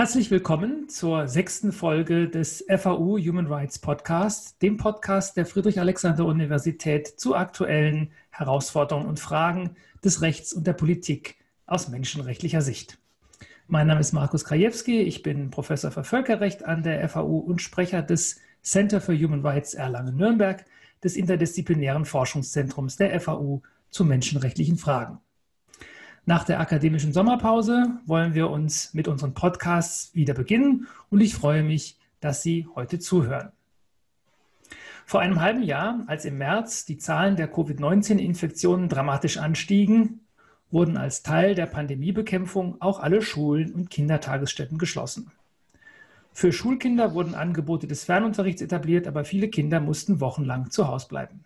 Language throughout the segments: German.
Herzlich willkommen zur sechsten Folge des FAU Human Rights Podcast, dem Podcast der Friedrich-Alexander-Universität zu aktuellen Herausforderungen und Fragen des Rechts und der Politik aus menschenrechtlicher Sicht. Mein Name ist Markus Krajewski, ich bin Professor für Völkerrecht an der FAU und Sprecher des Center for Human Rights Erlangen-Nürnberg, des interdisziplinären Forschungszentrums der FAU zu menschenrechtlichen Fragen. Nach der akademischen Sommerpause wollen wir uns mit unseren Podcasts wieder beginnen und ich freue mich, dass Sie heute zuhören. Vor einem halben Jahr, als im März die Zahlen der Covid-19-Infektionen dramatisch anstiegen, wurden als Teil der Pandemiebekämpfung auch alle Schulen und Kindertagesstätten geschlossen. Für Schulkinder wurden Angebote des Fernunterrichts etabliert, aber viele Kinder mussten wochenlang zu Hause bleiben.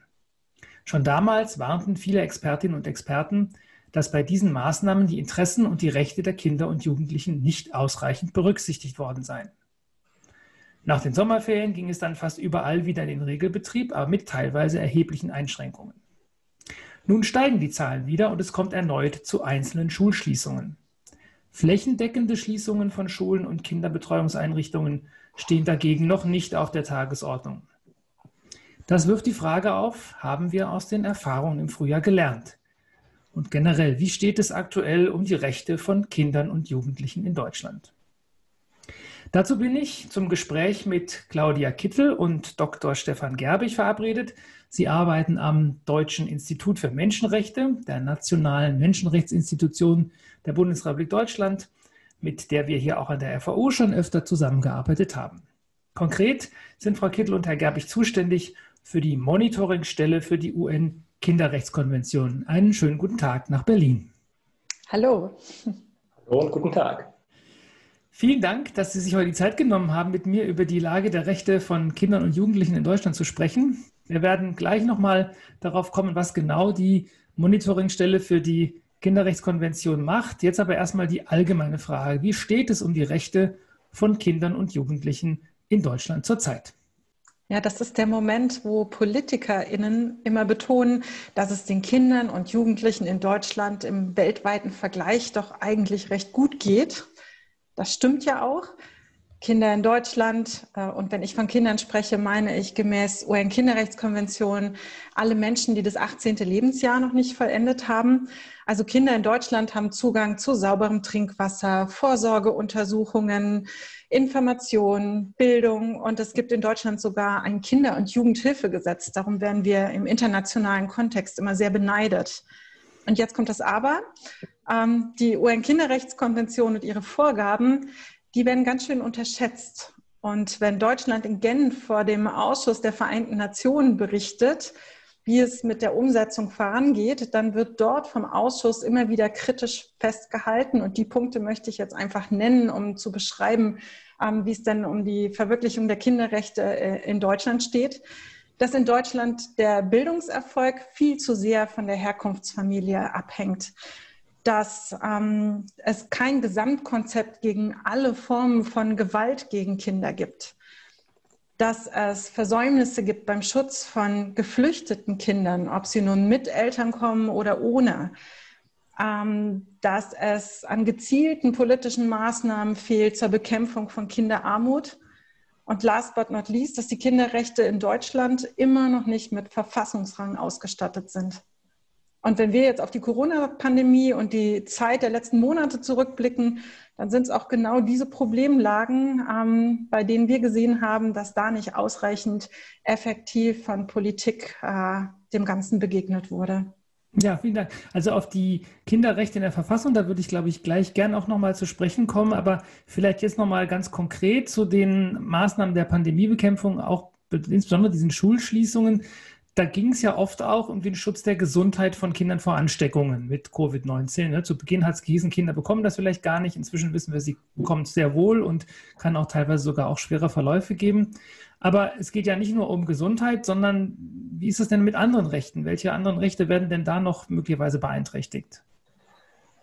Schon damals warnten viele Expertinnen und Experten, dass bei diesen Maßnahmen die Interessen und die Rechte der Kinder und Jugendlichen nicht ausreichend berücksichtigt worden seien. Nach den Sommerferien ging es dann fast überall wieder in den Regelbetrieb, aber mit teilweise erheblichen Einschränkungen. Nun steigen die Zahlen wieder und es kommt erneut zu einzelnen Schulschließungen. Flächendeckende Schließungen von Schulen und Kinderbetreuungseinrichtungen stehen dagegen noch nicht auf der Tagesordnung. Das wirft die Frage auf, haben wir aus den Erfahrungen im Frühjahr gelernt? Und generell, wie steht es aktuell um die Rechte von Kindern und Jugendlichen in Deutschland? Dazu bin ich zum Gespräch mit Claudia Kittel und Dr. Stefan Gerbig verabredet. Sie arbeiten am Deutschen Institut für Menschenrechte, der nationalen Menschenrechtsinstitution der Bundesrepublik Deutschland, mit der wir hier auch an der FAU schon öfter zusammengearbeitet haben. Konkret sind Frau Kittel und Herr Gerbig zuständig für die Monitoringstelle für die UN Kinderrechtskonvention. Einen schönen guten Tag nach Berlin. Hallo. Hallo und guten Tag. Vielen Dank, dass Sie sich heute die Zeit genommen haben, mit mir über die Lage der Rechte von Kindern und Jugendlichen in Deutschland zu sprechen. Wir werden gleich nochmal darauf kommen, was genau die Monitoringstelle für die Kinderrechtskonvention macht. Jetzt aber erstmal die allgemeine Frage. Wie steht es um die Rechte von Kindern und Jugendlichen in Deutschland zurzeit? Ja, das ist der Moment, wo PolitikerInnen immer betonen, dass es den Kindern und Jugendlichen in Deutschland im weltweiten Vergleich doch eigentlich recht gut geht. Das stimmt ja auch. Kinder in Deutschland, äh, und wenn ich von Kindern spreche, meine ich gemäß UN-Kinderrechtskonvention alle Menschen, die das 18. Lebensjahr noch nicht vollendet haben. Also Kinder in Deutschland haben Zugang zu sauberem Trinkwasser, Vorsorgeuntersuchungen, Information, Bildung und es gibt in Deutschland sogar ein Kinder- und Jugendhilfegesetz. Darum werden wir im internationalen Kontext immer sehr beneidet. Und jetzt kommt das Aber. Ähm, die UN-Kinderrechtskonvention und ihre Vorgaben, die werden ganz schön unterschätzt. Und wenn Deutschland in Genf vor dem Ausschuss der Vereinten Nationen berichtet, wie es mit der Umsetzung vorangeht, dann wird dort vom Ausschuss immer wieder kritisch festgehalten. Und die Punkte möchte ich jetzt einfach nennen, um zu beschreiben, ähm, wie es denn um die Verwirklichung der Kinderrechte äh, in Deutschland steht. Dass in Deutschland der Bildungserfolg viel zu sehr von der Herkunftsfamilie abhängt. Dass ähm, es kein Gesamtkonzept gegen alle Formen von Gewalt gegen Kinder gibt dass es Versäumnisse gibt beim Schutz von geflüchteten Kindern, ob sie nun mit Eltern kommen oder ohne, ähm, dass es an gezielten politischen Maßnahmen fehlt zur Bekämpfung von Kinderarmut. Und last but not least, dass die Kinderrechte in Deutschland immer noch nicht mit Verfassungsrang ausgestattet sind. Und wenn wir jetzt auf die Corona-Pandemie und die Zeit der letzten Monate zurückblicken, dann sind es auch genau diese Problemlagen, ähm, bei denen wir gesehen haben, dass da nicht ausreichend effektiv von Politik äh, dem Ganzen begegnet wurde. Ja, vielen Dank. Also auf die Kinderrechte in der Verfassung, da würde ich, glaube ich, gleich gern auch nochmal zu sprechen kommen, aber vielleicht jetzt nochmal ganz konkret zu den Maßnahmen der Pandemiebekämpfung, auch insbesondere diesen Schulschließungen da ging es ja oft auch um den Schutz der Gesundheit von Kindern vor Ansteckungen mit Covid-19. Ne? Zu Beginn hat es gehießen, Kinder bekommen das vielleicht gar nicht. Inzwischen wissen wir, sie bekommen es sehr wohl und kann auch teilweise sogar auch schwere Verläufe geben. Aber es geht ja nicht nur um Gesundheit, sondern wie ist es denn mit anderen Rechten? Welche anderen Rechte werden denn da noch möglicherweise beeinträchtigt?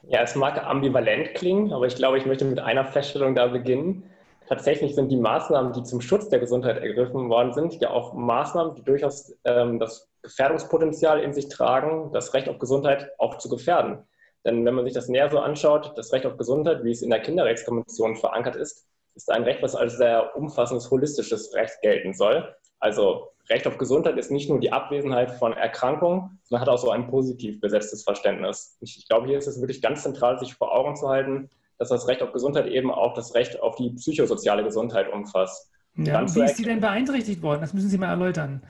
Ja, es mag ambivalent klingen, aber ich glaube, ich möchte mit einer Feststellung da beginnen tatsächlich sind die Maßnahmen, die zum Schutz der Gesundheit ergriffen worden sind, ja auch Maßnahmen, die durchaus ähm, das Gefährdungspotenzial in sich tragen, das Recht auf Gesundheit auch zu gefährden. Denn wenn man sich das näher so anschaut, das Recht auf Gesundheit, wie es in der Kinderrechtskonvention verankert ist, ist ein Recht, was als sehr umfassendes, holistisches Recht gelten soll. Also Recht auf Gesundheit ist nicht nur die Abwesenheit von Erkrankungen, sondern hat auch so ein positiv besetztes Verständnis. Ich glaube, hier ist es wirklich ganz zentral, sich vor Augen zu halten, dass das Recht auf Gesundheit eben auch das Recht auf die psychosoziale Gesundheit umfasst. Ja, wie ist die denn beeinträchtigt worden? Das müssen Sie mal erläutern.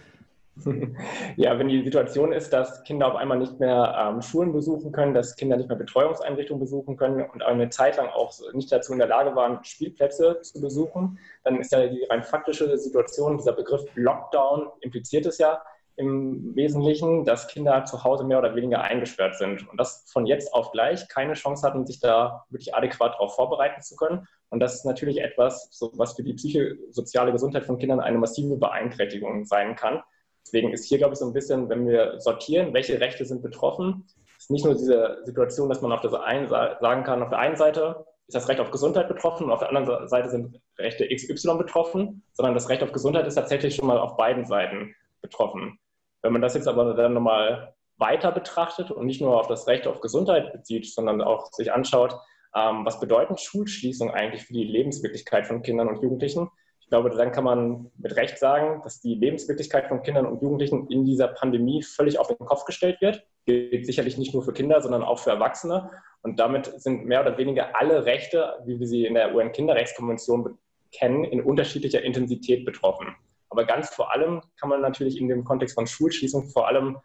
Ja, wenn die Situation ist, dass Kinder auf einmal nicht mehr ähm, Schulen besuchen können, dass Kinder nicht mehr Betreuungseinrichtungen besuchen können und eine Zeit lang auch nicht dazu in der Lage waren, Spielplätze zu besuchen, dann ist ja die rein faktische Situation, dieser Begriff Lockdown impliziert es ja im Wesentlichen, dass Kinder zu Hause mehr oder weniger eingesperrt sind und das von jetzt auf gleich keine Chance hatten, sich da wirklich adäquat darauf vorbereiten zu können. Und das ist natürlich etwas, was für die psychosoziale Gesundheit von Kindern eine massive Beeinträchtigung sein kann. Deswegen ist hier, glaube ich, so ein bisschen, wenn wir sortieren, welche Rechte sind betroffen, ist nicht nur diese Situation, dass man auf der einen sagen kann, auf der einen Seite ist das Recht auf Gesundheit betroffen und auf der anderen Seite sind Rechte XY betroffen, sondern das Recht auf Gesundheit ist tatsächlich schon mal auf beiden Seiten betroffen. Wenn man das jetzt aber dann nochmal weiter betrachtet und nicht nur auf das Recht auf Gesundheit bezieht, sondern auch sich anschaut, ähm, was bedeuten Schulschließungen eigentlich für die Lebenswirklichkeit von Kindern und Jugendlichen, glaube, dann kann man mit Recht sagen, dass die Lebenswirklichkeit von Kindern und Jugendlichen in dieser Pandemie völlig auf den Kopf gestellt wird. Gilt sicherlich nicht nur für Kinder, sondern auch für Erwachsene. Und damit sind mehr oder weniger alle Rechte, wie wir sie in der UN-Kinderrechtskonvention kennen, in unterschiedlicher Intensität betroffen. Aber ganz vor allem kann man natürlich in dem Kontext von Schulschließung vor allem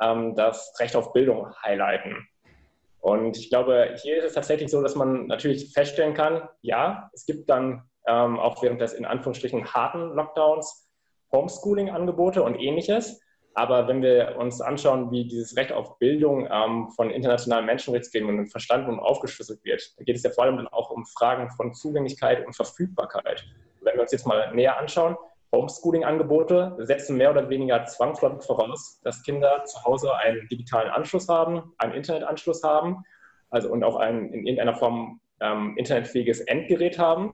ähm, das Recht auf Bildung highlighten. Und ich glaube, hier ist es tatsächlich so, dass man natürlich feststellen kann, ja, es gibt dann ähm, auch während des in Anführungsstrichen harten Lockdowns, Homeschooling-Angebote und ähnliches. Aber wenn wir uns anschauen, wie dieses Recht auf Bildung ähm, von internationalen Menschenrechtsgremien verstanden und aufgeschlüsselt wird, da geht es ja vor allem auch um Fragen von Zugänglichkeit und Verfügbarkeit. Wenn wir uns jetzt mal näher anschauen, Homeschooling-Angebote setzen mehr oder weniger zwangsläufig voraus, dass Kinder zu Hause einen digitalen Anschluss haben, einen Internetanschluss haben, also und auch ein in irgendeiner Form ähm, internetfähiges Endgerät haben.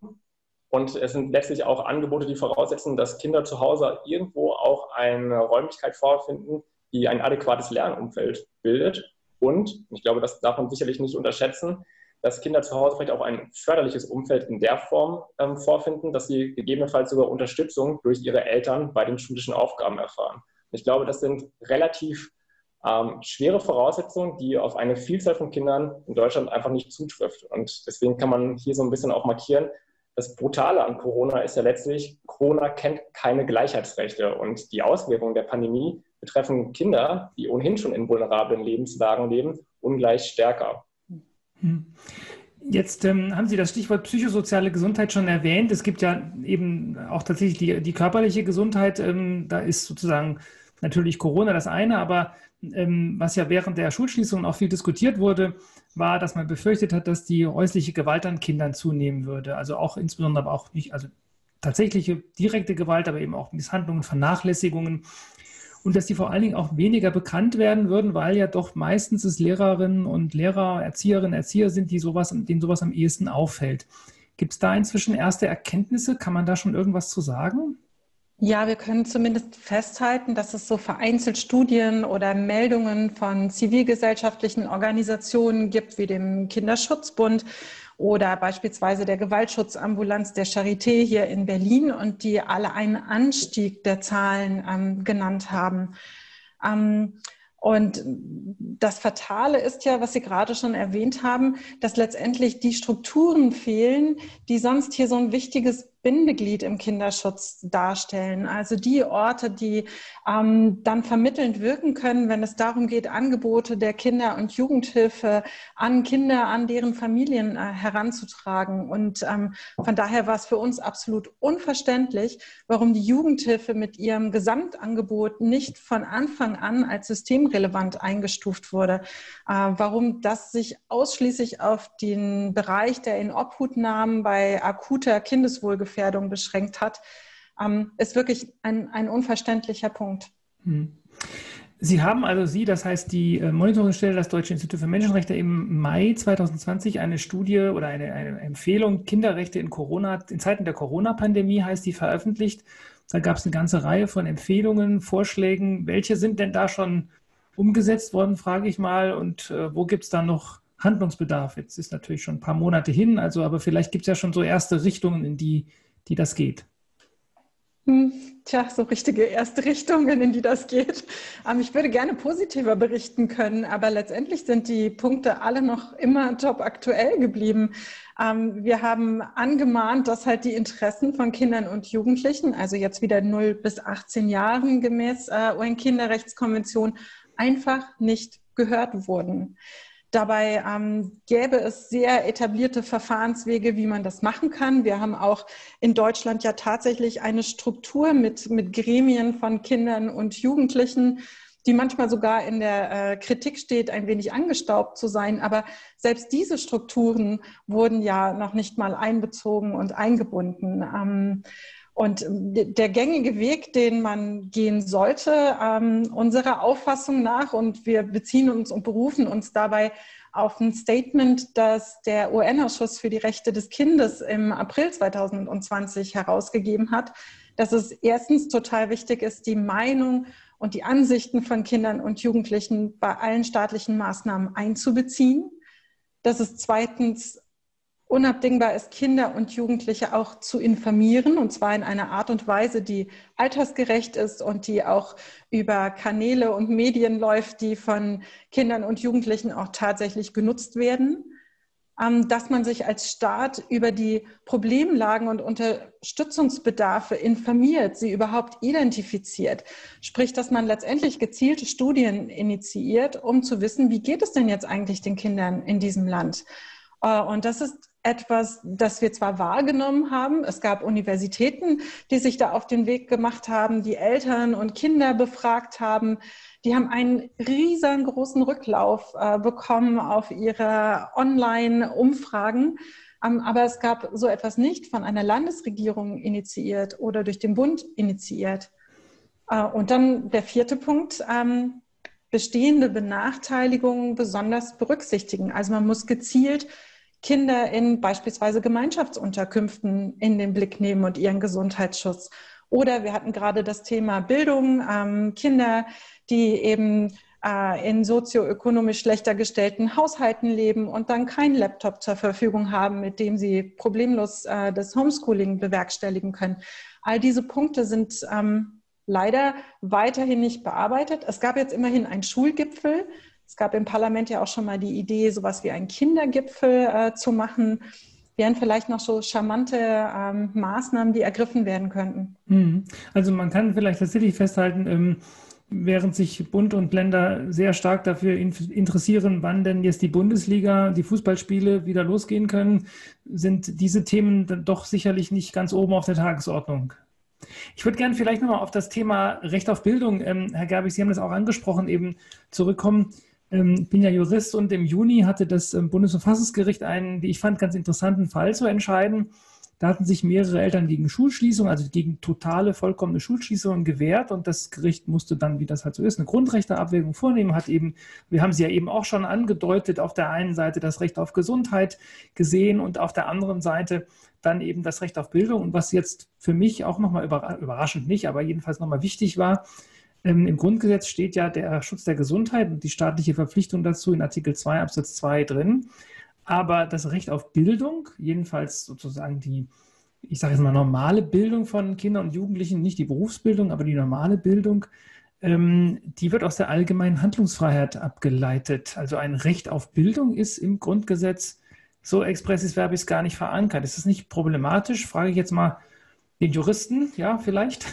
Und es sind letztlich auch Angebote, die voraussetzen, dass Kinder zu Hause irgendwo auch eine Räumlichkeit vorfinden, die ein adäquates Lernumfeld bildet. Und ich glaube, das darf man sicherlich nicht unterschätzen, dass Kinder zu Hause vielleicht auch ein förderliches Umfeld in der Form ähm, vorfinden, dass sie gegebenenfalls sogar Unterstützung durch ihre Eltern bei den schulischen Aufgaben erfahren. ich glaube, das sind relativ ähm, schwere Voraussetzungen, die auf eine Vielzahl von Kindern in Deutschland einfach nicht zutrifft. Und deswegen kann man hier so ein bisschen auch markieren, das Brutale an Corona ist ja letztlich, Corona kennt keine Gleichheitsrechte und die Auswirkungen der Pandemie betreffen Kinder, die ohnehin schon in vulnerablen Lebenslagen leben, ungleich stärker. Hm. Jetzt ähm, haben Sie das Stichwort psychosoziale Gesundheit schon erwähnt. Es gibt ja eben auch tatsächlich die, die körperliche Gesundheit. Ähm, da ist sozusagen natürlich Corona das eine, aber ähm, was ja während der Schulschließung auch viel diskutiert wurde, war, dass man befürchtet hat, dass die häusliche Gewalt an Kindern zunehmen würde. Also auch insbesondere aber auch nicht, also tatsächliche direkte Gewalt, aber eben auch Misshandlungen, Vernachlässigungen. Und dass die vor allen Dingen auch weniger bekannt werden würden, weil ja doch meistens es Lehrerinnen und Lehrer, Erzieherinnen, Erzieher sind, die sowas, denen sowas am ehesten auffällt. Gibt es da inzwischen erste Erkenntnisse? Kann man da schon irgendwas zu sagen? Ja, wir können zumindest festhalten, dass es so vereinzelt Studien oder Meldungen von zivilgesellschaftlichen Organisationen gibt, wie dem Kinderschutzbund oder beispielsweise der Gewaltschutzambulanz der Charité hier in Berlin und die alle einen Anstieg der Zahlen ähm, genannt haben. Ähm, und das Fatale ist ja, was Sie gerade schon erwähnt haben, dass letztendlich die Strukturen fehlen, die sonst hier so ein wichtiges Bindeglied im Kinderschutz darstellen. Also die Orte, die ähm, dann vermittelnd wirken können, wenn es darum geht, Angebote der Kinder- und Jugendhilfe an Kinder, an deren Familien äh, heranzutragen. Und ähm, von daher war es für uns absolut unverständlich, warum die Jugendhilfe mit ihrem Gesamtangebot nicht von Anfang an als systemrelevant eingestuft wurde. Äh, warum das sich ausschließlich auf den Bereich der Inobhutnahmen bei akuter Kindeswohlgefährdung Gefährdung beschränkt hat, ähm, ist wirklich ein, ein unverständlicher Punkt. Hm. Sie haben also Sie, das heißt die äh, Monitoringstelle, das Deutsche Institut für Menschenrechte, im Mai 2020 eine Studie oder eine, eine Empfehlung Kinderrechte in Corona, in Zeiten der Corona-Pandemie heißt die veröffentlicht. Da gab es eine ganze Reihe von Empfehlungen, Vorschlägen. Welche sind denn da schon umgesetzt worden, frage ich mal, und äh, wo gibt es da noch Handlungsbedarf? Jetzt ist natürlich schon ein paar Monate hin, also aber vielleicht gibt es ja schon so erste Richtungen, in die, die das geht. Hm, tja, so richtige erste Richtungen, in die das geht. Ähm, ich würde gerne positiver berichten können, aber letztendlich sind die Punkte alle noch immer top aktuell geblieben. Ähm, wir haben angemahnt, dass halt die Interessen von Kindern und Jugendlichen, also jetzt wieder 0 bis 18 Jahren gemäß äh, UN-Kinderrechtskonvention, einfach nicht gehört wurden. Dabei ähm, gäbe es sehr etablierte Verfahrenswege, wie man das machen kann. Wir haben auch in Deutschland ja tatsächlich eine Struktur mit, mit Gremien von Kindern und Jugendlichen, die manchmal sogar in der äh, Kritik steht, ein wenig angestaubt zu sein. Aber selbst diese Strukturen wurden ja noch nicht mal einbezogen und eingebunden. Ähm, und der gängige Weg, den man gehen sollte, ähm, unserer Auffassung nach, und wir beziehen uns und berufen uns dabei auf ein Statement, das der UN-Ausschuss für die Rechte des Kindes im April 2020 herausgegeben hat, dass es erstens total wichtig ist, die Meinung und die Ansichten von Kindern und Jugendlichen bei allen staatlichen Maßnahmen einzubeziehen. Dass es zweitens unabdingbar ist, Kinder und Jugendliche auch zu informieren, und zwar in einer Art und Weise, die altersgerecht ist und die auch über Kanäle und Medien läuft, die von Kindern und Jugendlichen auch tatsächlich genutzt werden. Ähm, dass man sich als Staat über die Problemlagen und Unterstützungsbedarfe informiert, sie überhaupt identifiziert. Sprich, dass man letztendlich gezielte Studien initiiert, um zu wissen, wie geht es denn jetzt eigentlich den Kindern in diesem Land? Äh, und das ist etwas, das wir zwar wahrgenommen haben. Es gab Universitäten, die sich da auf den Weg gemacht haben, die Eltern und Kinder befragt haben. Die haben einen riesengroßen Rücklauf äh, bekommen auf ihre Online-Umfragen. Ähm, aber es gab so etwas nicht von einer Landesregierung initiiert oder durch den Bund initiiert. Äh, und dann der vierte Punkt. Ähm, bestehende Benachteiligungen besonders berücksichtigen. Also man muss gezielt Kinder in beispielsweise Gemeinschaftsunterkünften in den Blick nehmen und ihren Gesundheitsschutz. Oder wir hatten gerade das Thema Bildung, ähm, Kinder, die eben äh, in sozioökonomisch schlechter gestellten Haushalten leben und dann keinen Laptop zur Verfügung haben, mit dem sie problemlos äh, das Homeschooling bewerkstelligen können. All diese Punkte sind ähm, leider weiterhin nicht bearbeitet. Es gab jetzt immerhin einen Schulgipfel es gab im Parlament ja auch schon mal die Idee, sowas wie einen Kindergipfel äh, zu machen. Wären vielleicht noch so charmante ähm, Maßnahmen, die ergriffen werden könnten. Mhm. Also man kann vielleicht tatsächlich festhalten, ähm, während sich Bund und Länder sehr stark dafür interessieren, wann denn jetzt die Bundesliga, die Fußballspiele wieder losgehen können, sind diese Themen dann doch sicherlich nicht ganz oben auf der Tagesordnung. Ich würde gerne vielleicht nochmal auf das Thema Recht auf Bildung, ähm, Herr Gerbig, Sie haben das auch angesprochen, eben zurückkommen. Ähm, bin ja Jurist und im Juni hatte das ähm, Bundesverfassungsgericht einen, wie ich fand, ganz interessanten Fall zu entscheiden. Da hatten sich mehrere Eltern gegen Schulschließung, also gegen totale, vollkommene Schulschließungen gewehrt und das Gericht musste dann, wie das halt so ist, eine Grundrechteabwägung vornehmen, hat eben, wir haben sie ja eben auch schon angedeutet, auf der einen Seite das Recht auf Gesundheit gesehen und auf der anderen Seite dann eben das Recht auf Bildung. Und was jetzt für mich auch nochmal überraschend nicht, aber jedenfalls nochmal wichtig war, Im Grundgesetz steht ja der Schutz der Gesundheit und die staatliche Verpflichtung dazu in Artikel 2 Absatz 2 drin. Aber das Recht auf Bildung, jedenfalls sozusagen die, ich sage jetzt mal normale Bildung von Kindern und Jugendlichen, nicht die Berufsbildung, aber die normale Bildung, ähm, die wird aus der allgemeinen Handlungsfreiheit abgeleitet. Also ein Recht auf Bildung ist im Grundgesetz so expressis verbis gar nicht verankert. Ist das nicht problematisch? Frage ich jetzt mal den Juristen, ja, vielleicht?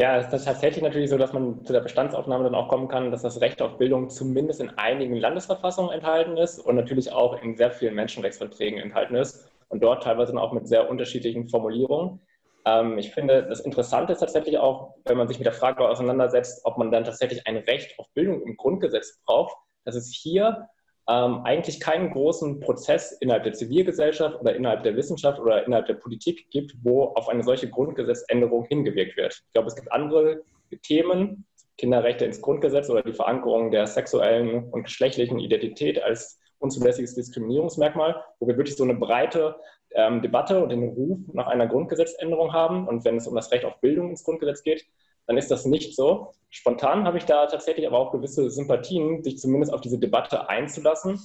Ja, es ist tatsächlich natürlich so, dass man zu der Bestandsaufnahme dann auch kommen kann, dass das Recht auf Bildung zumindest in einigen Landesverfassungen enthalten ist und natürlich auch in sehr vielen Menschenrechtsverträgen enthalten ist und dort teilweise auch mit sehr unterschiedlichen Formulierungen. Ähm, ich finde, das Interessante ist tatsächlich auch, wenn man sich mit der Frage auseinandersetzt, ob man dann tatsächlich ein Recht auf Bildung im Grundgesetz braucht, dass es hier ähm, eigentlich keinen großen Prozess innerhalb der Zivilgesellschaft oder innerhalb der Wissenschaft oder innerhalb der Politik gibt, wo auf eine solche Grundgesetzänderung hingewirkt wird. Ich glaube, es gibt andere Themen, Kinderrechte ins Grundgesetz oder die Verankerung der sexuellen und geschlechtlichen Identität als unzulässiges Diskriminierungsmerkmal, wo wir wirklich so eine breite ähm, Debatte und den Ruf nach einer Grundgesetzänderung haben. Und wenn es um das Recht auf Bildung ins Grundgesetz geht, dann ist das nicht so. Spontan habe ich da tatsächlich aber auch gewisse Sympathien, sich zumindest auf diese Debatte einzulassen.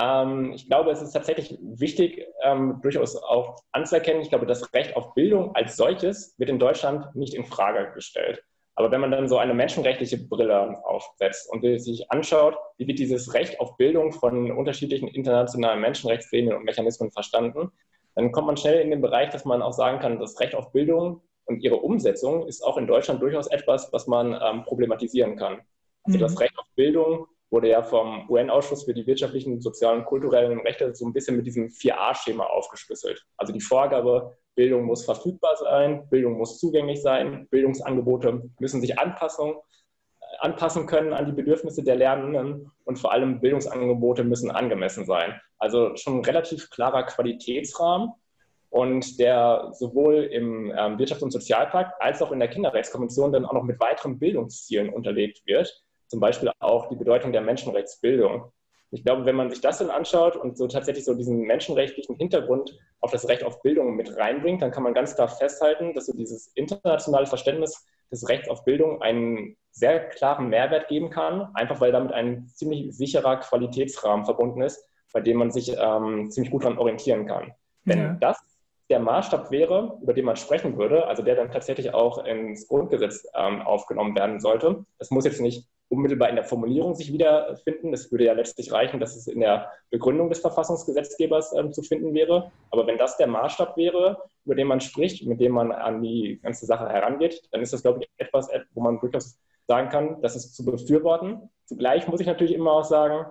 Ähm, ich glaube, es ist tatsächlich wichtig, ähm, durchaus auch anzuerkennen. Ich glaube, das Recht auf Bildung als solches wird in Deutschland nicht in Frage gestellt. Aber wenn man dann so eine menschenrechtliche Brille aufsetzt und sich anschaut, wie wird dieses Recht auf Bildung von unterschiedlichen internationalen Menschenrechtsgremien und Mechanismen verstanden, dann kommt man schnell in den Bereich, dass man auch sagen kann, das Recht auf Bildung und ihre Umsetzung ist auch in Deutschland durchaus etwas, was man ähm, problematisieren kann. Also mhm. das Recht auf Bildung wurde ja vom UN-Ausschuss für die wirtschaftlichen, sozialen und kulturellen Rechte so ein bisschen mit diesem 4a-Schema aufgeschlüsselt. Also die Vorgabe, Bildung muss verfügbar sein, Bildung muss zugänglich sein, Bildungsangebote müssen sich anpassen, äh, anpassen können an die Bedürfnisse der Lernenden und vor allem Bildungsangebote müssen angemessen sein. Also schon ein relativ klarer Qualitätsrahmen und der sowohl im ähm, Wirtschafts- und Sozialpakt als auch in der Kinderrechtskonvention dann auch noch mit weiteren Bildungszielen unterlegt wird zum Beispiel auch die Bedeutung der Menschenrechtsbildung. Ich glaube, wenn man sich das dann anschaut und so tatsächlich so diesen menschenrechtlichen Hintergrund auf das Recht auf Bildung mit reinbringt, dann kann man ganz klar festhalten, dass so dieses internationale Verständnis des Rechts auf Bildung einen sehr klaren Mehrwert geben kann, einfach weil damit ein ziemlich sicherer Qualitätsrahmen verbunden ist, bei dem man sich ähm, ziemlich gut daran orientieren kann. Wenn ja. das der Maßstab wäre, über den man sprechen würde, also der dann tatsächlich auch ins Grundgesetz ähm, aufgenommen werden sollte, das muss jetzt nicht unmittelbar in der Formulierung sich wiederfinden. Es würde ja letztlich reichen, dass es in der Begründung des Verfassungsgesetzgebers ähm, zu finden wäre. Aber wenn das der Maßstab wäre, über den man spricht, mit dem man an die ganze Sache herangeht, dann ist das, glaube ich, etwas, wo man durchaus sagen kann, das ist zu befürworten. Zugleich muss ich natürlich immer auch sagen,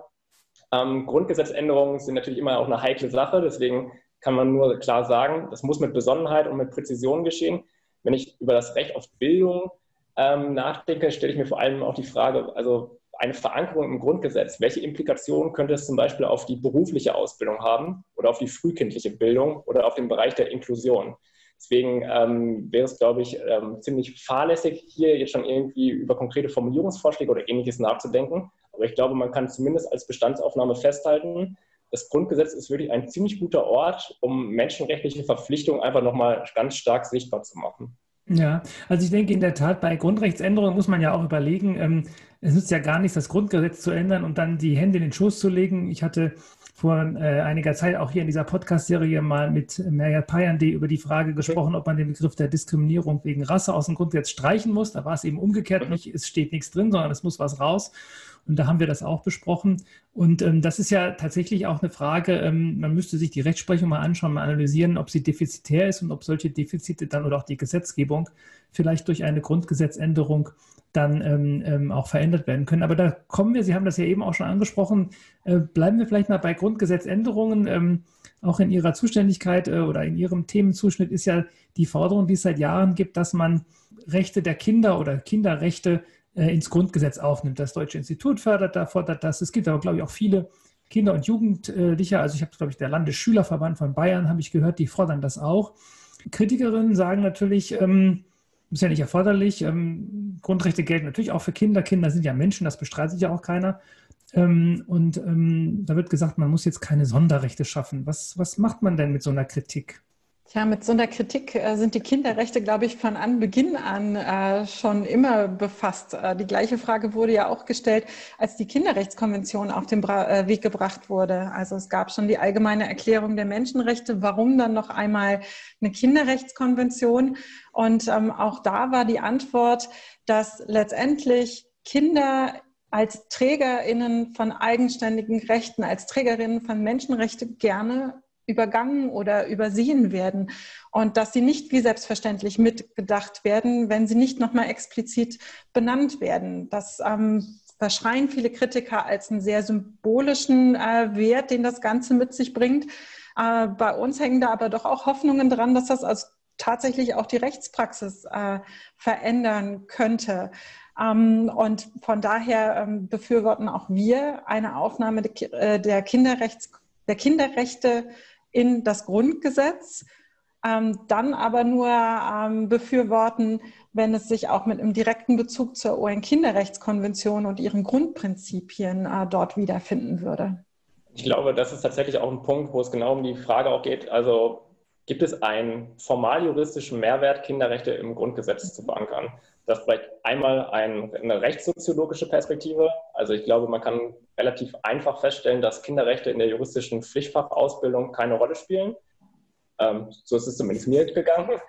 ähm, Grundgesetzänderungen sind natürlich immer auch eine heikle Sache. Deswegen kann man nur klar sagen, das muss mit Besonnenheit und mit Präzision geschehen. Wenn ich über das Recht auf Bildung ähm, nachdenke, stelle ich mir vor allem auch die Frage, also eine Verankerung im Grundgesetz, welche Implikationen könnte es zum Beispiel auf die berufliche Ausbildung haben oder auf die frühkindliche Bildung oder auf den Bereich der Inklusion? Deswegen ähm, wäre es, glaube ich, ähm, ziemlich fahrlässig, hier jetzt schon irgendwie über konkrete Formulierungsvorschläge oder ähnliches nachzudenken. Aber ich glaube, man kann zumindest als Bestandsaufnahme festhalten, das Grundgesetz ist wirklich ein ziemlich guter Ort, um menschenrechtliche Verpflichtungen einfach nochmal ganz stark sichtbar zu machen. Ja, also ich denke in der Tat, bei Grundrechtsänderungen muss man ja auch überlegen, ähm, es nützt ja gar nichts, das Grundgesetz zu ändern und dann die Hände in den Schoß zu legen. Ich hatte vor äh, einiger Zeit auch hier in dieser Podcast-Serie mal mit Merja Payande über die Frage gesprochen, ob man den Begriff der Diskriminierung wegen Rasse aus dem Grundgesetz streichen muss. Da war es eben umgekehrt, mhm. nicht, es steht nichts drin, sondern es muss was raus. Und da haben wir das auch besprochen. Und ähm, das ist ja tatsächlich auch eine Frage, ähm, man müsste sich die Rechtsprechung mal anschauen, mal analysieren, ob sie defizitär ist und ob solche Defizite dann oder auch die Gesetzgebung vielleicht durch eine Grundgesetzänderung dann ähm, ähm, auch verändert werden können. Aber da kommen wir, Sie haben das ja eben auch schon angesprochen, äh, bleiben wir vielleicht mal bei Grundgesetzänderungen. Ähm, auch in Ihrer Zuständigkeit äh, oder in Ihrem Themenzuschnitt ist ja die Forderung, die es seit Jahren gibt, dass man Rechte der Kinder oder Kinderrechte äh, ins Grundgesetz aufnimmt. Das Deutsche Institut fördert da, fordert das. Es gibt aber, glaube ich, auch viele Kinder- und Jugendliche, also ich habe, glaube ich, der Landesschülerverband von Bayern, habe ich gehört, die fordern das auch. Kritikerinnen sagen natürlich, ähm, ist ja nicht erforderlich. Ähm, Grundrechte gelten natürlich auch für Kinder. Kinder sind ja Menschen, das bestreitet ja auch keiner. Ähm, und ähm, da wird gesagt, man muss jetzt keine Sonderrechte schaffen. Was, was macht man denn mit so einer Kritik? Tja, mit so einer Kritik äh, sind die Kinderrechte, glaube ich, von Anbeginn an äh, schon immer befasst. Äh, die gleiche Frage wurde ja auch gestellt, als die Kinderrechtskonvention auf den Bra äh, Weg gebracht wurde. Also es gab schon die allgemeine Erklärung der Menschenrechte. Warum dann noch einmal eine Kinderrechtskonvention? Und ähm, auch da war die Antwort, dass letztendlich Kinder als TrägerInnen von eigenständigen Rechten, als TrägerInnen von Menschenrechten gerne übergangen oder übersehen werden und dass sie nicht wie selbstverständlich mitgedacht werden, wenn sie nicht nochmal explizit benannt werden. Das ähm, verschreien viele Kritiker als einen sehr symbolischen äh, Wert, den das Ganze mit sich bringt. Äh, bei uns hängen da aber doch auch Hoffnungen dran, dass das also tatsächlich auch die Rechtspraxis äh, verändern könnte. Ähm, und von daher ähm, befürworten auch wir eine Aufnahme der, äh, der, Kinderrechts, der Kinderrechte in das Grundgesetz, ähm, dann aber nur ähm, befürworten, wenn es sich auch mit einem direkten Bezug zur UN-Kinderrechtskonvention und ihren Grundprinzipien äh, dort wiederfinden würde. Ich glaube, das ist tatsächlich auch ein Punkt, wo es genau um die Frage auch geht, also gibt es einen formal juristischen Mehrwert, Kinderrechte im Grundgesetz zu verankern? Das ist vielleicht einmal ein, eine rechtssoziologische Perspektive. Also ich glaube, man kann relativ einfach feststellen, dass Kinderrechte in der juristischen Pflichtfachausbildung keine Rolle spielen. Ähm, so ist es zumindest mir gegangen.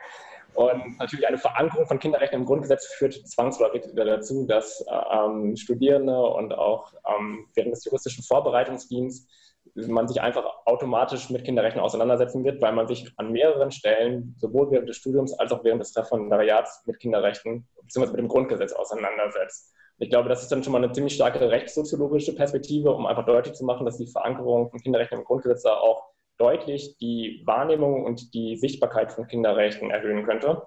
Und natürlich eine Verankerung von Kinderrechten im Grundgesetz führt zwangsläufig dazu, dass ähm, Studierende und auch ähm, während des juristischen Vorbereitungsdienstes man sich einfach automatisch mit Kinderrechten auseinandersetzen wird, weil man sich an mehreren Stellen, sowohl während des Studiums als auch während des Referendariats mit Kinderrechten bzw. mit dem Grundgesetz auseinandersetzt. ich glaube, das ist dann schon mal eine ziemlich starke rechtssoziologische Perspektive, um einfach deutlich zu machen, dass die Verankerung von Kinderrechten im Grundgesetz da auch deutlich die Wahrnehmung und die Sichtbarkeit von Kinderrechten erhöhen könnte.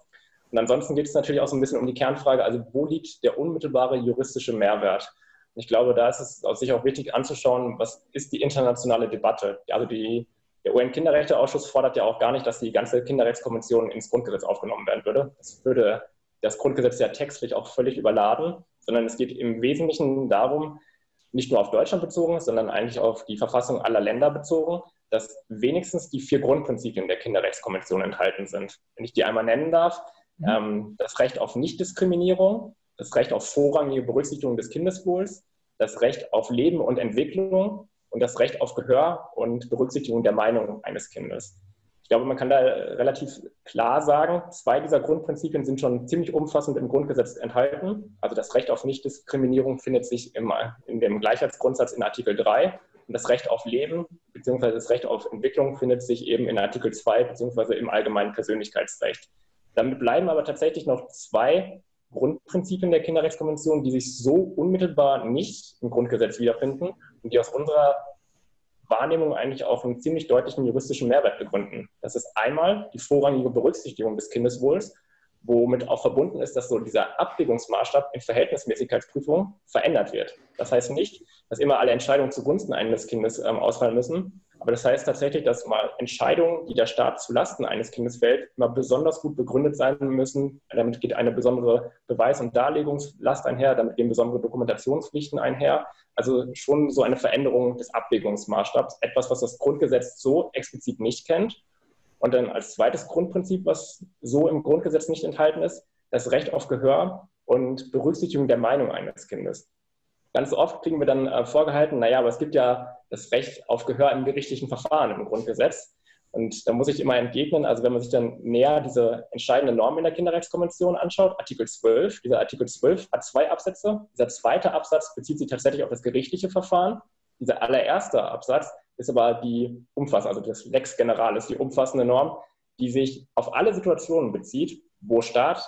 Und ansonsten geht es natürlich auch so ein bisschen um die Kernfrage, also wo liegt der unmittelbare juristische Mehrwert? Ich glaube, da ist es aus sich auch wichtig anzuschauen, was ist die internationale Debatte? Also die, der UN-Kinderrechteausschuss fordert ja auch gar nicht, dass die ganze Kinderrechtskonvention ins Grundgesetz aufgenommen werden würde. Das würde das Grundgesetz ja textlich auch völlig überladen, sondern es geht im Wesentlichen darum, nicht nur auf Deutschland bezogen, sondern eigentlich auf die Verfassung aller Länder bezogen, dass wenigstens die vier Grundprinzipien der Kinderrechtskonvention enthalten sind. Wenn ich die einmal nennen darf, mhm. ähm, das Recht auf Nichtdiskriminierung, das Recht auf vorrangige Berücksichtigung des Kindeswohls, das Recht auf Leben und Entwicklung und das Recht auf Gehör und Berücksichtigung der Meinung eines Kindes. Ich glaube, man kann da relativ klar sagen, zwei dieser Grundprinzipien sind schon ziemlich umfassend im Grundgesetz enthalten. Also das Recht auf Nichtdiskriminierung findet sich im, in dem Gleichheitsgrundsatz in Artikel 3 und das Recht auf Leben bzw. das Recht auf Entwicklung findet sich eben in Artikel 2 bzw. im allgemeinen Persönlichkeitsrecht. Damit bleiben aber tatsächlich noch zwei Grundprinzipien der Kinderrechtskonvention, die sich so unmittelbar nicht im Grundgesetz wiederfinden und die aus unserer Wahrnehmung eigentlich auch einen ziemlich deutlichen juristischen Mehrwert begründen. Das ist einmal die vorrangige Berücksichtigung des Kindeswohls womit auch verbunden ist, dass so dieser Abwägungsmaßstab in Verhältnismäßigkeitsprüfung verändert wird. Das heißt nicht, dass immer alle Entscheidungen zugunsten eines Kindes ähm, ausfallen müssen, aber das heißt tatsächlich, dass mal Entscheidungen, die der Staat zulasten eines Kindes fällt, immer besonders gut begründet sein müssen. Damit geht eine besondere Beweis- und Darlegungslast einher, damit gehen besondere Dokumentationspflichten einher. Also schon so eine Veränderung des Abwägungsmaßstabs, etwas, was das Grundgesetz so explizit nicht kennt und dann als zweites Grundprinzip, was so im Grundgesetz nicht enthalten ist, das Recht auf Gehör und Berücksichtigung der Meinung eines Kindes. Ganz oft kriegen wir dann äh, vorgehalten, naja, aber es gibt ja das Recht auf Gehör im gerichtlichen Verfahren im Grundgesetz. Und da muss ich immer entgegnen, also wenn man sich dann näher diese entscheidende Norm in der Kinderrechtskonvention anschaut, Artikel 12, dieser Artikel 12 hat zwei Absätze. Dieser zweite Absatz bezieht sich tatsächlich auf das gerichtliche Verfahren. Dieser allererste Absatz ist aber die umfassende, also das Lex Generalis, die umfassende Norm, die sich auf alle Situationen bezieht, wo, Staat,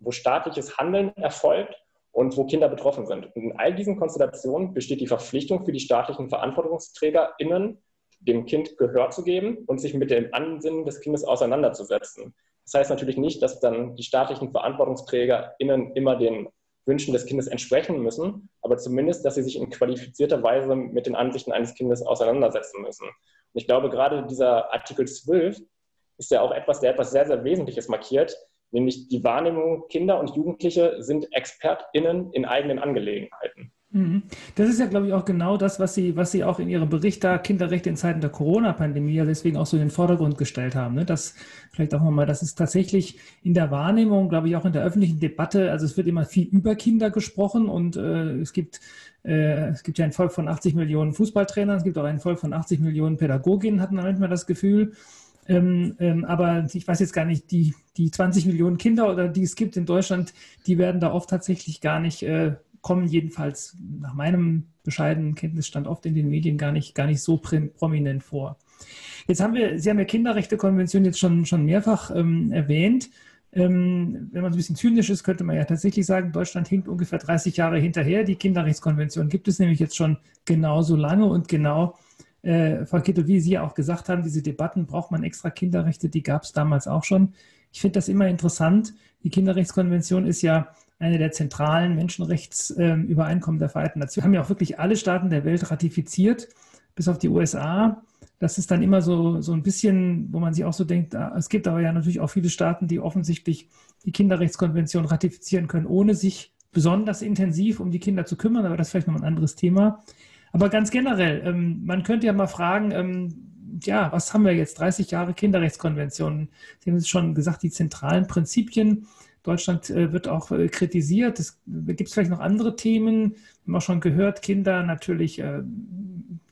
wo staatliches Handeln erfolgt und wo Kinder betroffen sind. Und in all diesen Konstellationen besteht die Verpflichtung für die staatlichen VerantwortungsträgerInnen, dem Kind Gehör zu geben und sich mit dem Ansinnen des Kindes auseinanderzusetzen. Das heißt natürlich nicht, dass dann die staatlichen VerantwortungsträgerInnen immer den Wünschen des Kindes entsprechen müssen, aber zumindest, dass sie sich in qualifizierter Weise mit den Ansichten eines Kindes auseinandersetzen müssen. Und ich glaube, gerade dieser Artikel 12 ist ja auch etwas, der etwas sehr, sehr Wesentliches markiert, nämlich die Wahrnehmung, Kinder und Jugendliche sind ExpertInnen in eigenen Angelegenheiten. Mhm. Das ist ja, glaube ich, auch genau das, was Sie, was Sie auch in Ihrem Bericht da Kinderrechte in Zeiten der Corona-Pandemie ja deswegen auch so in den Vordergrund gestellt haben. Ne? Das vielleicht auch nochmal, das ist tatsächlich in der Wahrnehmung, glaube ich, auch in der öffentlichen Debatte, also es wird immer viel über Kinder gesprochen und äh, es gibt äh, es gibt ja ein Volk von 80 Millionen Fußballtrainern, es gibt auch ein Volk von 80 Millionen Pädagoginnen, hatten manchmal das Gefühl. Ähm, ähm, aber ich weiß jetzt gar nicht, die, die 20 Millionen Kinder oder die es gibt in Deutschland, die werden da oft tatsächlich gar nicht äh, kommen jedenfalls nach meinem bescheidenen Kenntnisstand oft in den Medien gar nicht, gar nicht so prominent vor. Jetzt haben wir, Sie haben ja Kinderrechtekonvention jetzt schon, schon mehrfach ähm, erwähnt. Ähm, wenn man so ein bisschen zynisch ist, könnte man ja tatsächlich sagen, Deutschland hinkt ungefähr 30 Jahre hinterher. Die Kinderrechtskonvention gibt es nämlich jetzt schon genauso lange und genau, äh, Frau Kittel, wie Sie auch gesagt haben, diese Debatten, braucht man extra Kinderrechte, die gab es damals auch schon. Ich finde das immer interessant. Die Kinderrechtskonvention ist ja eine der zentralen Menschenrechtsübereinkommen der Vereinten Nationen. Haben ja auch wirklich alle Staaten der Welt ratifiziert, bis auf die USA. Das ist dann immer so, so ein bisschen, wo man sich auch so denkt, ah, es gibt aber ja natürlich auch viele Staaten, die offensichtlich die Kinderrechtskonvention ratifizieren können, ohne sich besonders intensiv um die Kinder zu kümmern, aber das ist vielleicht noch ein anderes Thema. Aber ganz generell, ähm, man könnte ja mal fragen, ähm, ja, was haben wir jetzt? 30 Jahre Kinderrechtskonvention. Sie haben es schon gesagt, die zentralen Prinzipien Deutschland äh, wird auch äh, kritisiert. Es gibt vielleicht noch andere Themen. Wir haben auch schon gehört, Kinder natürlich, äh,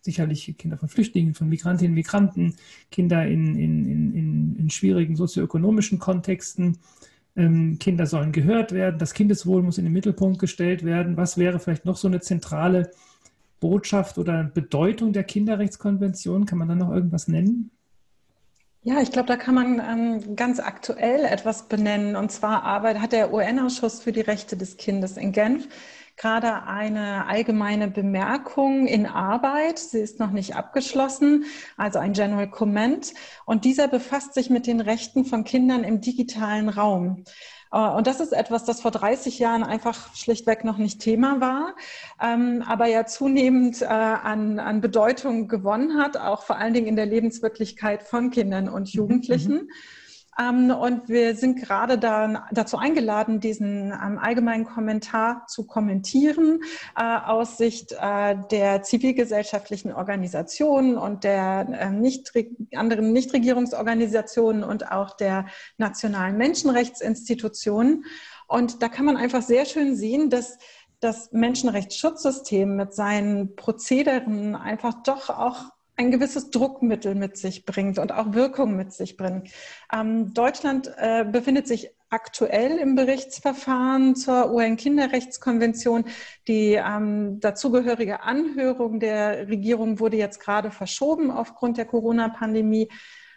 sicherlich Kinder von Flüchtlingen, von Migrantinnen und Migranten, Kinder in, in, in, in schwierigen sozioökonomischen Kontexten. Ähm, Kinder sollen gehört werden, das Kindeswohl muss in den Mittelpunkt gestellt werden. Was wäre vielleicht noch so eine zentrale Botschaft oder Bedeutung der Kinderrechtskonvention? Kann man da noch irgendwas nennen? Ja, ich glaube, da kann man ähm, ganz aktuell etwas benennen. Und zwar arbeitet, hat der UN-Ausschuss für die Rechte des Kindes in Genf gerade eine allgemeine Bemerkung in Arbeit. Sie ist noch nicht abgeschlossen, also ein General Comment. Und dieser befasst sich mit den Rechten von Kindern im digitalen Raum. Äh, und das ist etwas, das vor 30 Jahren einfach schlichtweg noch nicht Thema war, ähm, aber ja zunehmend äh, an, an Bedeutung gewonnen hat, auch vor allen Dingen in der Lebenswirklichkeit von Kindern und mhm, Jugendlichen. Ähm, und wir sind gerade da, dazu eingeladen, diesen ähm, allgemeinen Kommentar zu kommentieren äh, aus Sicht äh, der zivilgesellschaftlichen Organisationen und der äh, nicht, anderen Nichtregierungsorganisationen und auch der nationalen Menschenrechtsinstitutionen. Und da kann man einfach sehr schön sehen, dass das Menschenrechtsschutzsystem mit seinen Prozederen einfach doch auch ein gewisses Druckmittel mit sich bringt und auch Wirkung mit sich bringt. Ähm, Deutschland äh, befindet sich aktuell im Berichtsverfahren zur UN-Kinderrechtskonvention. Die ähm, dazugehörige Anhörung der Regierung wurde jetzt gerade verschoben aufgrund der Corona-Pandemie.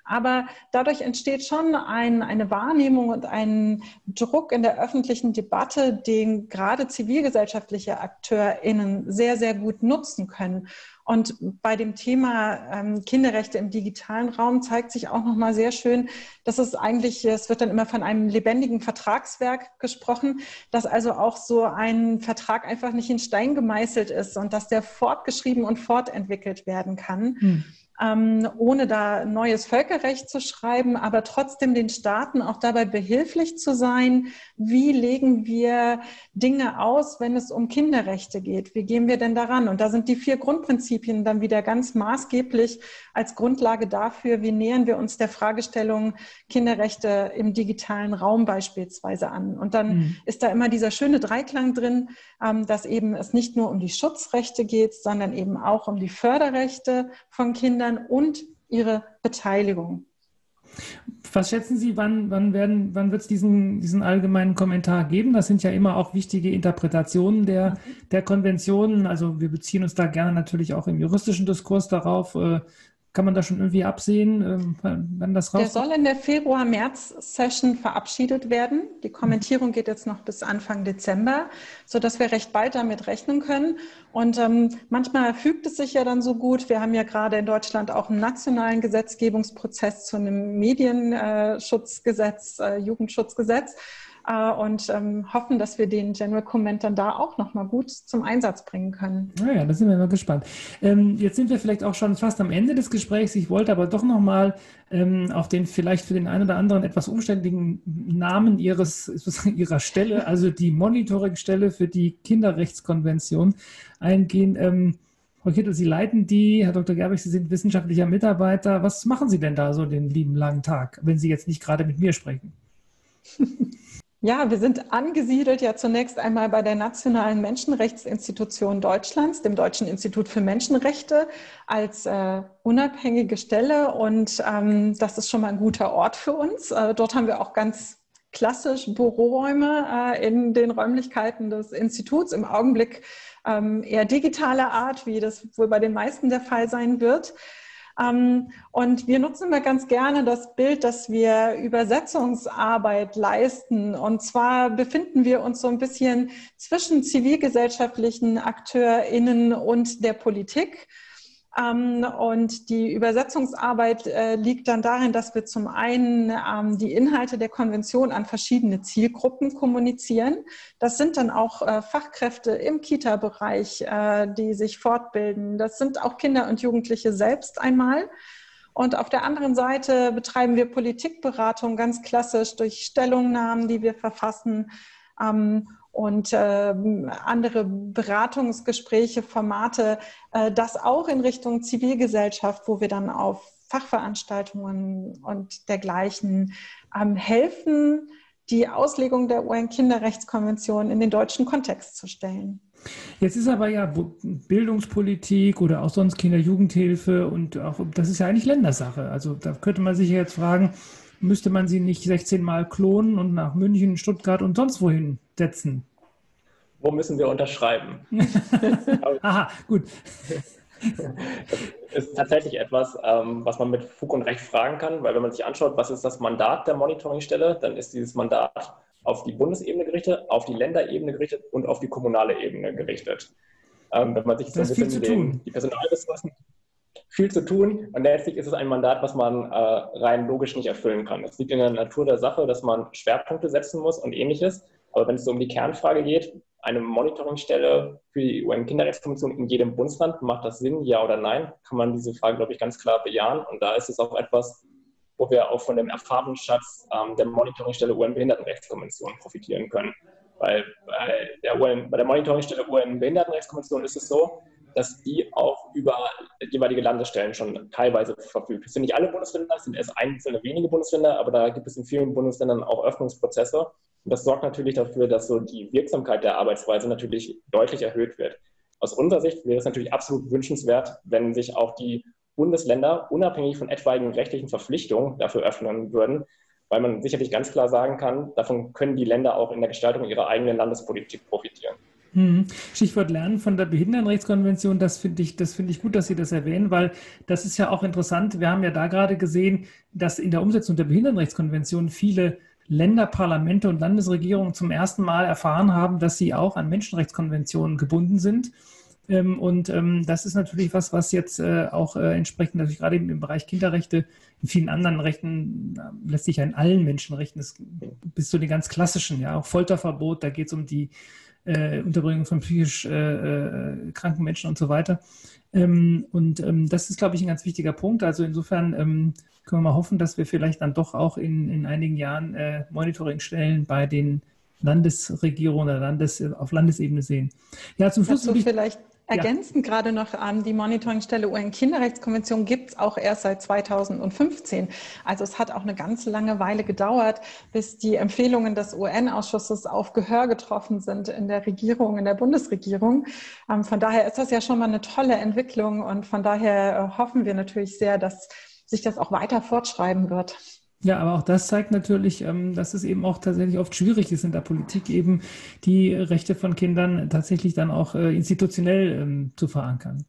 Aber dadurch entsteht schon ein, eine Wahrnehmung und ein Druck in der öffentlichen Debatte, den gerade zivilgesellschaftliche AkteurInnen sehr, sehr gut nutzen können. Und bei dem Thema ähm, Kinderrechte im digitalen Raum zeigt sich auch nochmal sehr schön, dass es eigentlich, es wird dann immer von einem lebendigen Vertragswerk gesprochen, dass also auch so ein Vertrag einfach nicht in Stein gemeißelt ist und dass der fortgeschrieben und fortentwickelt werden kann. Hm ähm, ohne da neues Völkerrecht zu schreiben, aber trotzdem den Staaten auch dabei behilflich zu sein, wie legen wir Dinge aus, wenn es um Kinderrechte geht? Wie gehen wir denn daran? Und da sind die vier Grundprinzipien dann wieder ganz maßgeblich als Grundlage dafür, wie nähern wir uns der Fragestellung Kinderrechte im digitalen Raum beispielsweise an. Und dann mhm. ist da immer dieser schöne Dreiklang drin, ähm, dass eben es nicht nur um die Schutzrechte geht, sondern eben auch um die Förderrechte von Kindern und ihre Beteiligung. Was schätzen Sie, wann, wann, wann wird es diesen, diesen allgemeinen Kommentar geben? Das sind ja immer auch wichtige Interpretationen der, der Konventionen. Also wir beziehen uns da gerne natürlich auch im juristischen Diskurs darauf, äh, kann man da schon irgendwie absehen, ähm, wann das raus? Der soll in der Februar-März-Session verabschiedet werden. Die Kommentierung geht jetzt noch bis Anfang Dezember, sodass wir recht bald damit rechnen können. Und ähm, manchmal fügt es sich ja dann so gut. Wir haben ja gerade in Deutschland auch einen nationalen Gesetzgebungsprozess zu einem Medienschutzgesetz, äh, Jugendschutzgesetz äh, und ähm, hoffen, dass wir den General Comment dann da auch nochmal gut zum Einsatz bringen können. Naja, da sind wir mal gespannt. Ähm, jetzt sind wir vielleicht auch schon fast am Ende des Gesprächs. Ich wollte aber doch nochmal ähm, auf den vielleicht für den einen oder anderen etwas umständlichen Namen ihres, ihrer Stelle, also die Monitoringstelle für die Kinderrechtskonvention eingehen. Ähm, Frau Kittel, Sie leiten die, Herr Dr. Gerbig, Sie sind wissenschaftlicher Mitarbeiter. Was machen Sie denn da so den lieben langen Tag, wenn Sie jetzt nicht gerade mit mir sprechen? Ja, wir sind angesiedelt ja zunächst einmal bei der Nationalen Menschenrechtsinstitution Deutschlands, dem Deutschen Institut für Menschenrechte, als äh, unabhängige Stelle. Und ähm, das ist schon mal ein guter Ort für uns. Äh, dort haben wir auch ganz klassisch Büroräume äh, in den Räumlichkeiten des Instituts. Im Augenblick ähm, eher digitaler Art, wie das wohl bei den meisten der Fall sein wird. Ähm, und wir nutzen immer ganz gerne das Bild, dass wir Übersetzungsarbeit leisten. Und zwar befinden wir uns so ein bisschen zwischen zivilgesellschaftlichen AkteurInnen und der Politik. Ähm, und die Übersetzungsarbeit äh, liegt dann darin, dass wir zum einen ähm, die Inhalte der Konvention an verschiedene Zielgruppen kommunizieren. Das sind dann auch äh, Fachkräfte im Kita-Bereich, äh, die sich fortbilden. Das sind auch Kinder und Jugendliche selbst einmal. Und auf der anderen Seite betreiben wir Politikberatung ganz klassisch durch Stellungnahmen, die wir verfassen. Ähm, und äh, andere Beratungsgespräche, Formate, äh, das auch in Richtung Zivilgesellschaft, wo wir dann auf Fachveranstaltungen und dergleichen ähm, helfen, die Auslegung der UN-Kinderrechtskonvention in den deutschen Kontext zu stellen. Jetzt ist aber ja Bildungspolitik oder auch sonst Kinder-Jugendhilfe und auch das ist ja eigentlich Ländersache. Also da könnte man sich jetzt fragen, müsste man sie nicht 16 Mal klonen und nach München, Stuttgart und sonst wohin setzen? Wo müssen wir unterschreiben? Aha, gut. Das ist tatsächlich etwas, ähm, was man mit Fug und Recht fragen kann, weil wenn man sich anschaut, was ist das Mandat der Monitoringstelle, dann ist dieses Mandat auf die Bundesebene gerichtet, auf die Länderebene gerichtet und auf die kommunale Ebene gerichtet. Ähm, wenn man sich das so ein bisschen den, die Personalressourcen viel zu tun und letztlich ist es ein Mandat, was man äh, rein logisch nicht erfüllen kann. Es liegt in der Natur der Sache, dass man Schwerpunkte setzen muss und ähnliches. Aber wenn es um die Kernfrage geht, eine Monitoringstelle für die UN-Kinderrechtskonvention in jedem Bundesland, macht das Sinn, ja oder nein? Kann man diese Frage, glaube ich, ganz klar bejahen. Und da ist es auch etwas, wo wir auch von dem Erfahrungsschatz ähm, der Monitoringstelle UN-Behindertenrechtskonvention profitieren können. Weil bei der, UN, bei der Monitoringstelle UN-Behindertenrechtskonvention ist es so, dass die auch über jeweilige Landesstellen schon teilweise verfügt. Es sind nicht alle Bundesländer, es sind erst einzelne wenige Bundesländer, aber da gibt es in vielen Bundesländern auch Öffnungsprozesse. Und das sorgt natürlich dafür, dass so die Wirksamkeit der Arbeitsweise natürlich deutlich erhöht wird. Aus unserer Sicht wäre es natürlich absolut wünschenswert, wenn sich auch die Bundesländer unabhängig von etwaigen rechtlichen Verpflichtungen dafür öffnen würden, weil man sicherlich ganz klar sagen kann, davon können die Länder auch in der Gestaltung ihrer eigenen Landespolitik profitieren. Hm. Stichwort Lernen von der Behindertenrechtskonvention, das finde ich, das ich gut, dass Sie das erwähnen, weil das ist ja auch interessant. Wir haben ja da gerade gesehen, dass in der Umsetzung der Behindertenrechtskonvention viele Länderparlamente und Landesregierungen zum ersten Mal erfahren haben, dass sie auch an Menschenrechtskonventionen gebunden sind. Ähm, und ähm, das ist natürlich was, was jetzt äh, auch äh, entsprechend natürlich gerade im Bereich Kinderrechte, in vielen anderen Rechten, sich ja in allen Menschenrechten, bis zu den ganz klassischen, ja, auch Folterverbot, da geht es um die äh, Unterbringung von psychisch kranken Menschen und so weiter. Ähm, und das ist, glaube ich, ein ganz wichtiger Punkt. Also insofern können wir mal hoffen, dass wir vielleicht dann doch auch in, in einigen Jahren äh, Monitoringstellen bei den Landesregierungen oder Landes, auf Landesebene sehen. Ja, zum Schluss. Dazu vielleicht ergänzend ja. gerade noch an, die Monitoringstelle UN-Kinderrechtskonvention gibt es auch erst seit 2015. Also es hat auch eine ganz lange Weile gedauert, bis die Empfehlungen des UN-Ausschusses auf Gehör getroffen sind in der Regierung, in der Bundesregierung. Ähm, von daher ist das ja schon mal eine tolle Entwicklung und von daher äh, hoffen wir natürlich sehr, dass sich das auch weiter fortschreiben wird. Ja, aber auch das zeigt natürlich, ähm, dass es eben auch tatsächlich oft schwierig ist in der Politik, eben die Rechte von Kindern tatsächlich dann auch äh, institutionell ähm, zu verankern.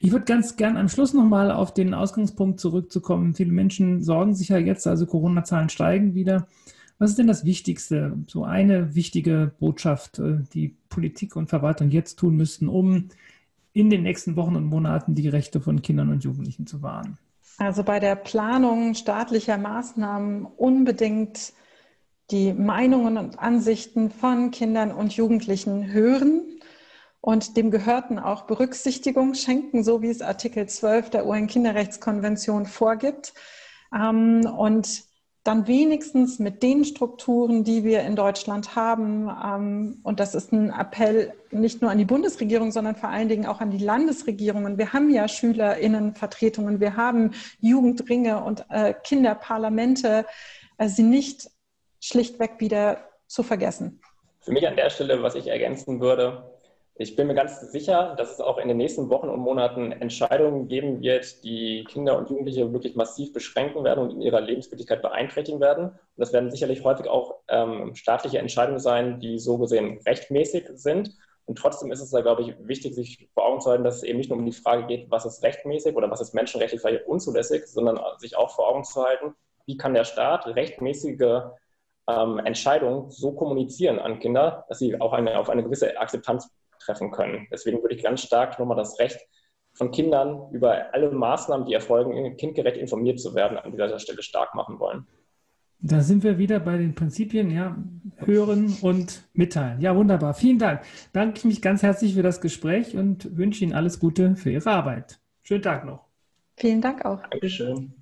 Ich würde ganz gern am Schluss nochmal auf den Ausgangspunkt zurückzukommen. Viele Menschen sorgen sich ja jetzt, also Corona-Zahlen steigen wieder. Was ist denn das Wichtigste, so eine wichtige Botschaft, äh, die Politik und Verwaltung jetzt tun müssten, um in den nächsten Wochen und Monaten die Rechte von Kindern und Jugendlichen zu wahren? Also bei der Planung staatlicher Maßnahmen unbedingt die Meinungen und Ansichten von Kindern und Jugendlichen hören und dem Gehörten auch Berücksichtigung schenken, so wie es Artikel 12 der UN-Kinderrechtskonvention vorgibt. Ähm, und dann wenigstens mit den Strukturen, die wir in Deutschland haben, ähm, und das ist ein Appell nicht nur an die Bundesregierung, sondern vor allen Dingen auch an die Landesregierungen. Wir haben ja Schülerinnenvertretungen, wir haben Jugendringe und äh, Kinderparlamente, äh, sie nicht schlichtweg wieder zu vergessen. Für mich an der Stelle, was ich ergänzen würde, ich bin mir ganz sicher, dass es auch in den nächsten Wochen und Monaten Entscheidungen geben wird, die Kinder und Jugendliche wirklich massiv beschränken werden und in ihrer Lebenswürdigkeit beeinträchtigen werden. Und das werden sicherlich häufig auch ähm, staatliche Entscheidungen sein, die so gesehen rechtmäßig sind. Und trotzdem ist es da, glaube ich, wichtig, sich vor Augen zu halten, dass es eben nicht nur um die Frage geht, was ist rechtmäßig oder was ist menschenrechtlich vielleicht unzulässig, sondern sich auch vor Augen zu halten, wie kann der Staat rechtmäßige ähm, Entscheidungen so kommunizieren an Kinder, dass sie auch eine, auf eine gewisse Akzeptanz treffen können. Deswegen würde ich ganz stark nochmal das Recht von Kindern über alle Maßnahmen, die erfolgen, kindgerecht informiert zu werden, an dieser Stelle stark machen wollen. Da sind wir wieder bei den Prinzipien, ja, hören und mitteilen. Ja, wunderbar. Vielen Dank. Danke ich mich ganz herzlich für das Gespräch und wünsche Ihnen alles Gute für Ihre Arbeit. Schönen Tag noch. Vielen Dank auch. Dankeschön.